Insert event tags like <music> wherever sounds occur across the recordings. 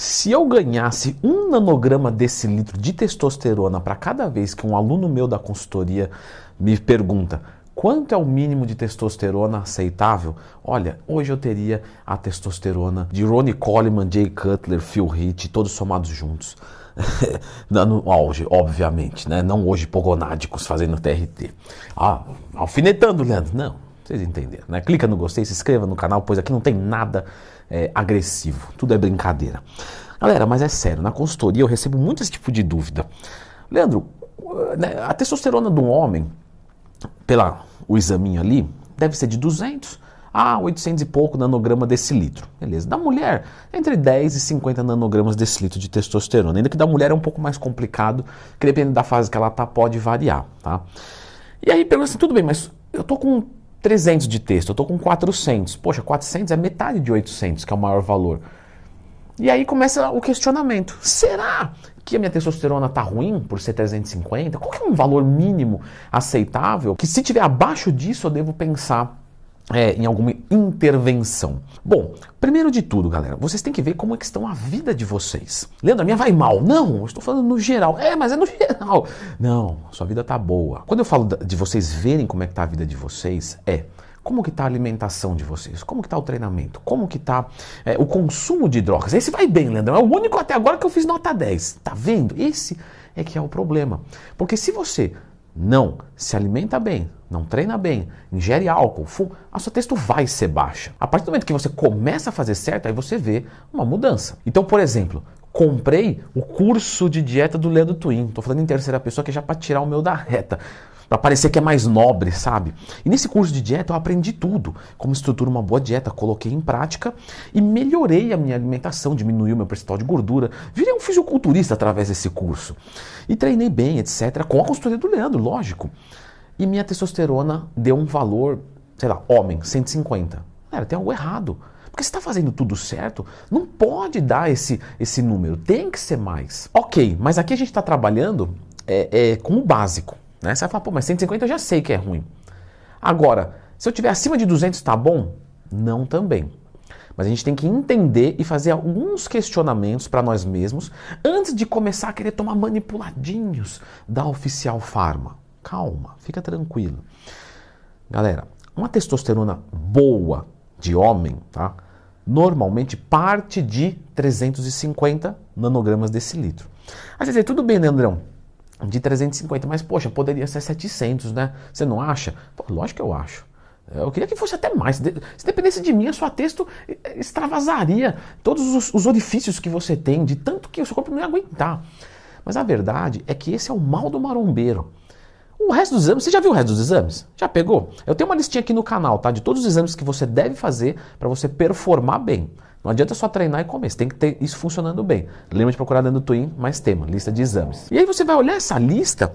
Se eu ganhasse um nanograma desse litro de testosterona para cada vez que um aluno meu da consultoria me pergunta quanto é o mínimo de testosterona aceitável, olha, hoje eu teria a testosterona de Ronnie Coleman, Jay Cutler, Phil Heath, todos somados juntos. <laughs> no auge, obviamente, né? Não hoje pogonádicos fazendo TRT. Ah, alfinetando, Leandro. Não, vocês entenderam, né? Clica no gostei, se inscreva no canal, pois aqui não tem nada é, agressivo, tudo é brincadeira. Galera, mas é sério, na consultoria eu recebo muito esse tipo de dúvida. Leandro, né, a testosterona um homem, pela o examinho ali, deve ser de 200 a 800 e pouco nanograma desse litro. Beleza. Da mulher, entre 10 e 50 nanogramas desse litro de testosterona. Ainda que da mulher é um pouco mais complicado, que dependendo da fase que ela tá, pode variar, tá? E aí pergunta assim, tudo bem, mas eu tô com 300 de texto, eu tô com 400. Poxa, 400 é metade de 800, que é o maior valor. E aí começa o questionamento. Será que a minha testosterona está ruim por ser 350? Qual é um valor mínimo aceitável que se tiver abaixo disso eu devo pensar é, em alguma intervenção? Bom, primeiro de tudo, galera, vocês têm que ver como é que estão a vida de vocês. Leandro, a minha vai mal. Não, eu estou falando no geral. É, mas é no <laughs> geral. Não, sua vida tá boa. Quando eu falo de vocês verem como é que tá a vida de vocês, é como que está a alimentação de vocês? Como que está o treinamento? Como que está é, o consumo de drogas? Esse vai bem, Leandrão. É o único até agora que eu fiz nota 10. Tá vendo? Esse é que é o problema. Porque se você não se alimenta bem, não treina bem, ingere álcool, fumo, a sua texto vai ser baixa. A partir do momento que você começa a fazer certo, aí você vê uma mudança. Então, por exemplo, comprei o curso de dieta do Leandro Twin. Estou falando em terceira pessoa que é já para tirar o meu da reta para parecer que é mais nobre, sabe? E nesse curso de dieta eu aprendi tudo, como estruturar uma boa dieta, coloquei em prática e melhorei a minha alimentação, diminuiu meu percentual de gordura, virei um fisiculturista através desse curso. E treinei bem, etc, com a consultoria do Leandro, lógico. E minha testosterona deu um valor, sei lá, homem, 150. Cara, tem algo errado. Porque você está fazendo tudo certo, não pode dar esse, esse número, tem que ser mais. Ok, mas aqui a gente está trabalhando é, é, com o básico. Né? Você vai falar, pô, mas 150 eu já sei que é ruim. Agora, se eu tiver acima de 200, tá bom? Não também. Mas a gente tem que entender e fazer alguns questionamentos para nós mesmos antes de começar a querer tomar manipuladinhos da oficial farma. Calma, fica tranquilo. Galera, uma testosterona boa de homem, tá? Normalmente parte de 350 nanogramas desse litro. Aí você diz, tudo bem, Leandrão, de 350, mas poxa, poderia ser 700, né? Você não acha? Pô, lógico que eu acho. Eu queria que fosse até mais. Se dependesse de mim, a sua texto extravasaria todos os, os orifícios que você tem, de tanto que o seu corpo não ia aguentar. Mas a verdade é que esse é o mal do marombeiro. O resto dos exames, você já viu o resto dos exames? Já pegou? Eu tenho uma listinha aqui no canal, tá? De todos os exames que você deve fazer para você performar bem. Não adianta só treinar e comer, você tem que ter isso funcionando bem. Lembra de procurar dentro do Twin mais tema, lista de exames. E aí você vai olhar essa lista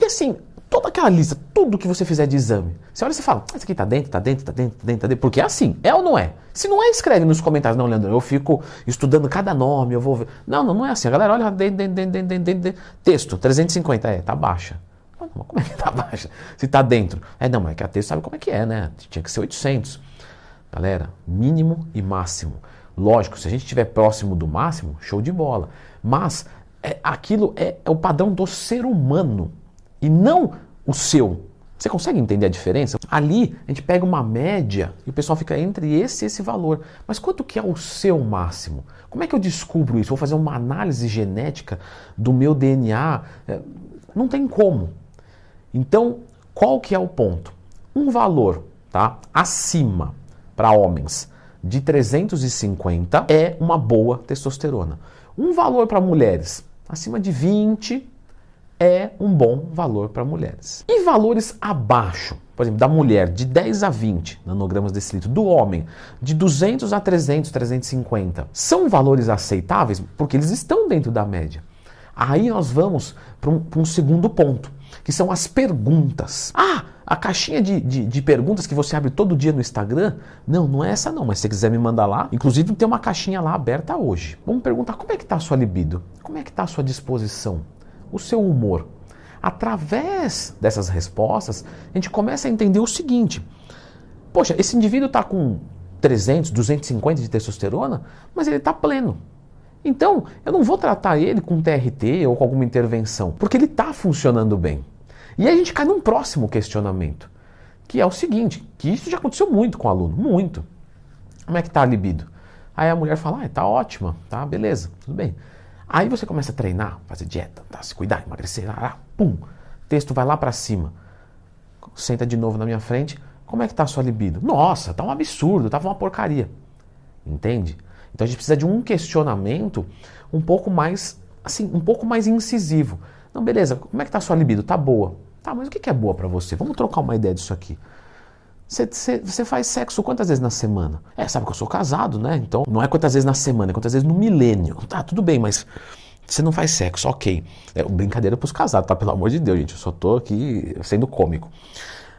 e assim, toda aquela lista, tudo que você fizer de exame, você olha e você fala, ah, isso aqui tá dentro, tá dentro, tá dentro, tá dentro, tá dentro, porque é assim, é ou não é? Se não é, escreve nos comentários, não, Leandro, eu fico estudando cada nome, eu vou ver. Não, não, não é assim, a galera olha dentro, dentro, dentro, dentro, dentro, texto, 350, é, tá baixa. Mas como é que tá <laughs> baixa? Se tá dentro. É, não, mas é que a texto sabe como é que é, né? Tinha que ser 800. Galera, mínimo e máximo. Lógico, se a gente estiver próximo do máximo, show de bola. Mas é, aquilo é, é o padrão do ser humano e não o seu. Você consegue entender a diferença? Ali a gente pega uma média e o pessoal fica entre esse e esse valor. Mas quanto que é o seu máximo? Como é que eu descubro isso? Vou fazer uma análise genética do meu DNA? É, não tem como. Então, qual que é o ponto? Um valor tá, acima para homens de 350 é uma boa testosterona. Um valor para mulheres acima de 20 é um bom valor para mulheres. E valores abaixo, por exemplo, da mulher de 10 a 20 nanogramas desse litro, do homem de 200 a 300, 350, são valores aceitáveis porque eles estão dentro da média. Aí nós vamos para um, um segundo ponto, que são as perguntas. Ah, a caixinha de, de, de, perguntas que você abre todo dia no Instagram, não, não é essa não, mas se você quiser me mandar lá, inclusive tem uma caixinha lá aberta hoje. Vamos perguntar como é que está a sua libido, como é que está a sua disposição, o seu humor. Através dessas respostas, a gente começa a entender o seguinte, poxa, esse indivíduo está com 300, 250 de testosterona, mas ele está pleno. Então, eu não vou tratar ele com TRT ou com alguma intervenção, porque ele está funcionando bem. E aí a gente cai num próximo questionamento, que é o seguinte, que isso já aconteceu muito com o aluno, muito. Como é que está a libido? Aí a mulher fala, ah, tá ótima, tá, beleza, tudo bem. Aí você começa a treinar, fazer dieta, tá, se cuidar, emagrecer, ah, pum, texto vai lá para cima. Senta de novo na minha frente, como é que tá a sua libido? Nossa, tá um absurdo, tava uma porcaria. Entende? Então a gente precisa de um questionamento um pouco mais, assim, um pouco mais incisivo. Não, beleza, como é que tá a sua libido? Tá boa. Tá, mas o que é boa para você? Vamos trocar uma ideia disso aqui. Você faz sexo quantas vezes na semana? É, sabe que eu sou casado, né? Então não é quantas vezes na semana, é quantas vezes no milênio. Tá, tudo bem, mas você não faz sexo, ok. É brincadeira pros casados, tá? Pelo amor de Deus, gente. Eu só tô aqui sendo cômico.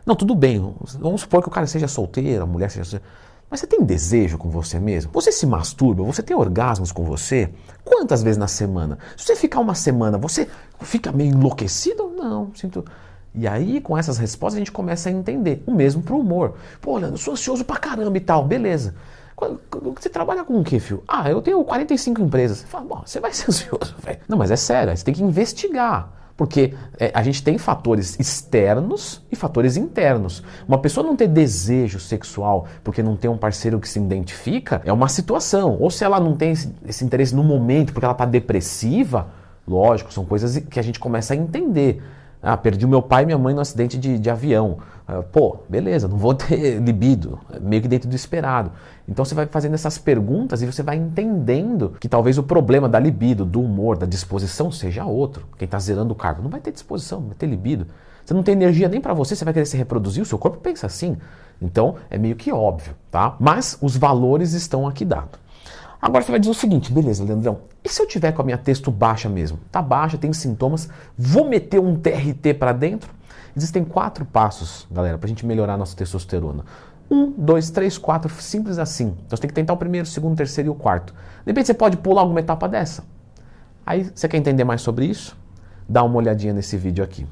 Não, tudo bem. Vamos supor que o cara seja solteiro, a mulher seja solteira. Mas você tem desejo com você mesmo? Você se masturba? Você tem orgasmos com você? Quantas vezes na semana? Se você ficar uma semana, você fica meio enlouquecido? Não, sinto. E aí, com essas respostas, a gente começa a entender. O mesmo pro humor. Pô, Leandro, sou ansioso pra caramba e tal, beleza. Você trabalha com o quê, filho? Ah, eu tenho 45 empresas. Você fala, bom, você vai ser ansioso, <laughs> velho. Não, mas é sério, você tem que investigar. Porque é, a gente tem fatores externos e fatores internos. Uma pessoa não ter desejo sexual porque não tem um parceiro que se identifica é uma situação. Ou se ela não tem esse, esse interesse no momento porque ela está depressiva, lógico, são coisas que a gente começa a entender. Ah, perdi meu pai e minha mãe no acidente de, de avião. Ah, pô, beleza, não vou <laughs> ter libido, meio que dentro do esperado. Então você vai fazendo essas perguntas e você vai entendendo que talvez o problema da libido, do humor, da disposição seja outro. Quem está zerando o cargo não vai ter disposição, não vai ter libido. Você não tem energia nem para você, você vai querer se reproduzir, o seu corpo pensa assim. Então é meio que óbvio, tá? Mas os valores estão aqui dados. Agora você vai dizer o seguinte, beleza, Leandrão, e se eu tiver com a minha texto baixa mesmo? Tá baixa, tem sintomas, vou meter um TRT para dentro? Existem quatro passos, galera, para a gente melhorar a nossa testosterona. Um, dois, três, quatro, simples assim. Então você tem que tentar o primeiro, o segundo, o terceiro e o quarto. De repente você pode pular alguma etapa dessa. Aí você quer entender mais sobre isso? Dá uma olhadinha nesse vídeo aqui.